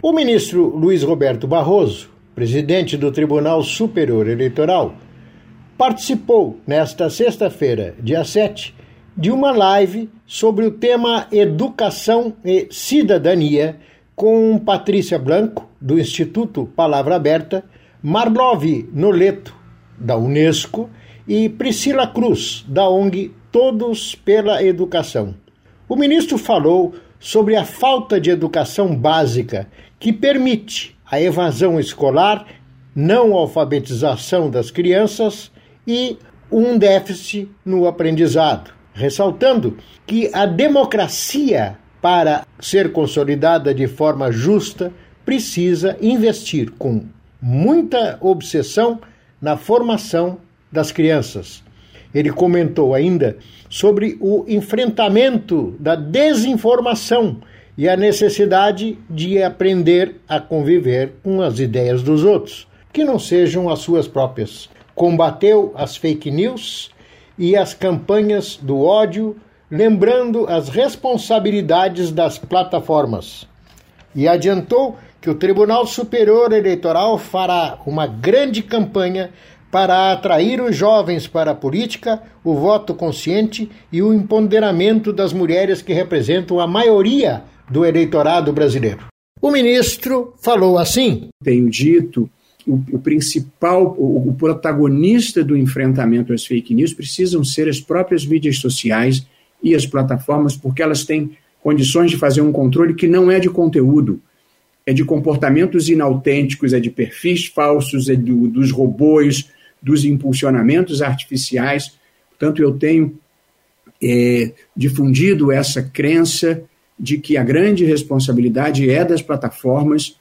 O ministro Luiz Roberto Barroso, presidente do Tribunal Superior Eleitoral, participou nesta sexta-feira, dia 7, de uma live sobre o tema Educação e Cidadania com Patrícia Blanco, do Instituto Palavra Aberta, Marlov Noleto, da Unesco, e Priscila Cruz, da ONG Todos pela Educação. O ministro falou sobre a falta de educação básica que permite a evasão escolar, não alfabetização das crianças e um déficit no aprendizado, ressaltando que a democracia, para ser consolidada de forma justa, precisa investir com muita obsessão na formação das crianças. Ele comentou ainda sobre o enfrentamento da desinformação e a necessidade de aprender a conviver com as ideias dos outros, que não sejam as suas próprias. Combateu as fake news e as campanhas do ódio, lembrando as responsabilidades das plataformas. E adiantou que o Tribunal Superior Eleitoral fará uma grande campanha para atrair os jovens para a política, o voto consciente e o empoderamento das mulheres que representam a maioria do eleitorado brasileiro. O ministro falou assim: Tenho dito, o, o principal, o, o protagonista do enfrentamento às fake news precisam ser as próprias mídias sociais e as plataformas, porque elas têm condições de fazer um controle que não é de conteúdo, é de comportamentos inautênticos, é de perfis falsos, é do, dos robôs, dos impulsionamentos artificiais. Portanto, eu tenho é, difundido essa crença de que a grande responsabilidade é das plataformas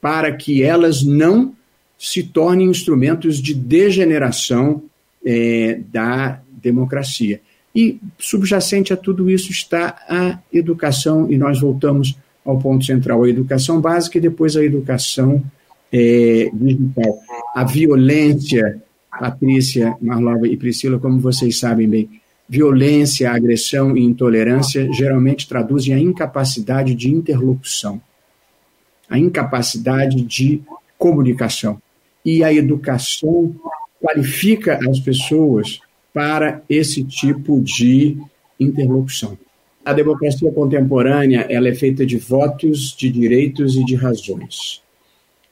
para que elas não se tornem instrumentos de degeneração é, da democracia. E subjacente a tudo isso está a educação, e nós voltamos ao ponto central, a educação básica e depois a educação é, digital. A violência Patrícia, Marlova e Priscila, como vocês sabem bem, violência, agressão e intolerância geralmente traduzem a incapacidade de interlocução, a incapacidade de comunicação. E a educação qualifica as pessoas para esse tipo de interlocução. A democracia contemporânea ela é feita de votos, de direitos e de razões.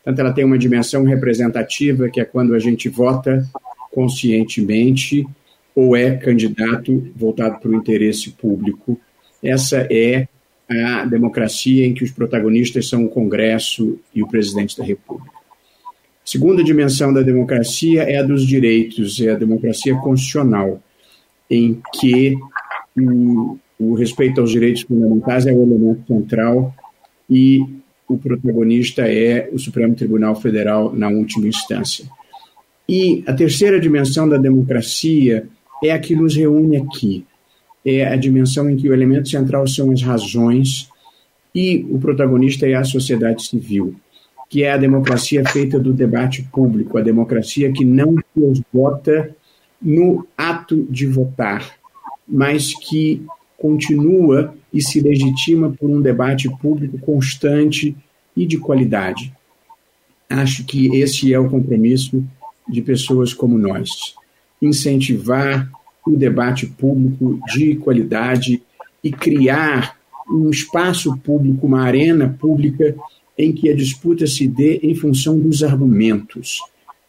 Portanto, ela tem uma dimensão representativa, que é quando a gente vota conscientemente ou é candidato voltado para o interesse público. Essa é a democracia em que os protagonistas são o Congresso e o presidente da República. A segunda dimensão da democracia é a dos direitos, é a democracia constitucional, em que o, o respeito aos direitos fundamentais é o elemento central e o protagonista é o Supremo Tribunal Federal na última instância. E a terceira dimensão da democracia é a que nos reúne aqui. É a dimensão em que o elemento central são as razões e o protagonista é a sociedade civil, que é a democracia feita do debate público, a democracia que não se vota no ato de votar, mas que continua e se legitima por um debate público constante e de qualidade. Acho que esse é o compromisso de pessoas como nós. Incentivar o debate público de qualidade e criar um espaço público, uma arena pública em que a disputa se dê em função dos argumentos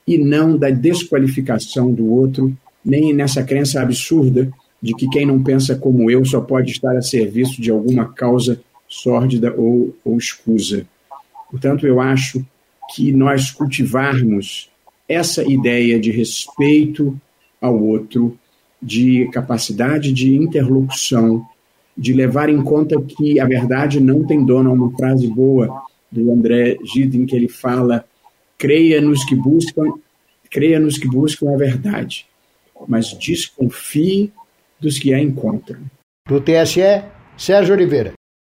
e não da desqualificação do outro, nem nessa crença absurda de que quem não pensa como eu só pode estar a serviço de alguma causa sórdida ou, ou escusa. Portanto, eu acho que nós cultivarmos essa ideia de respeito ao outro, de capacidade de interlocução, de levar em conta que a verdade não tem dono. Uma frase boa do André Gide em que ele fala: creia nos que buscam, creia nos que buscam a verdade, mas desconfie dos que a encontram. Do TSE, Sérgio Oliveira.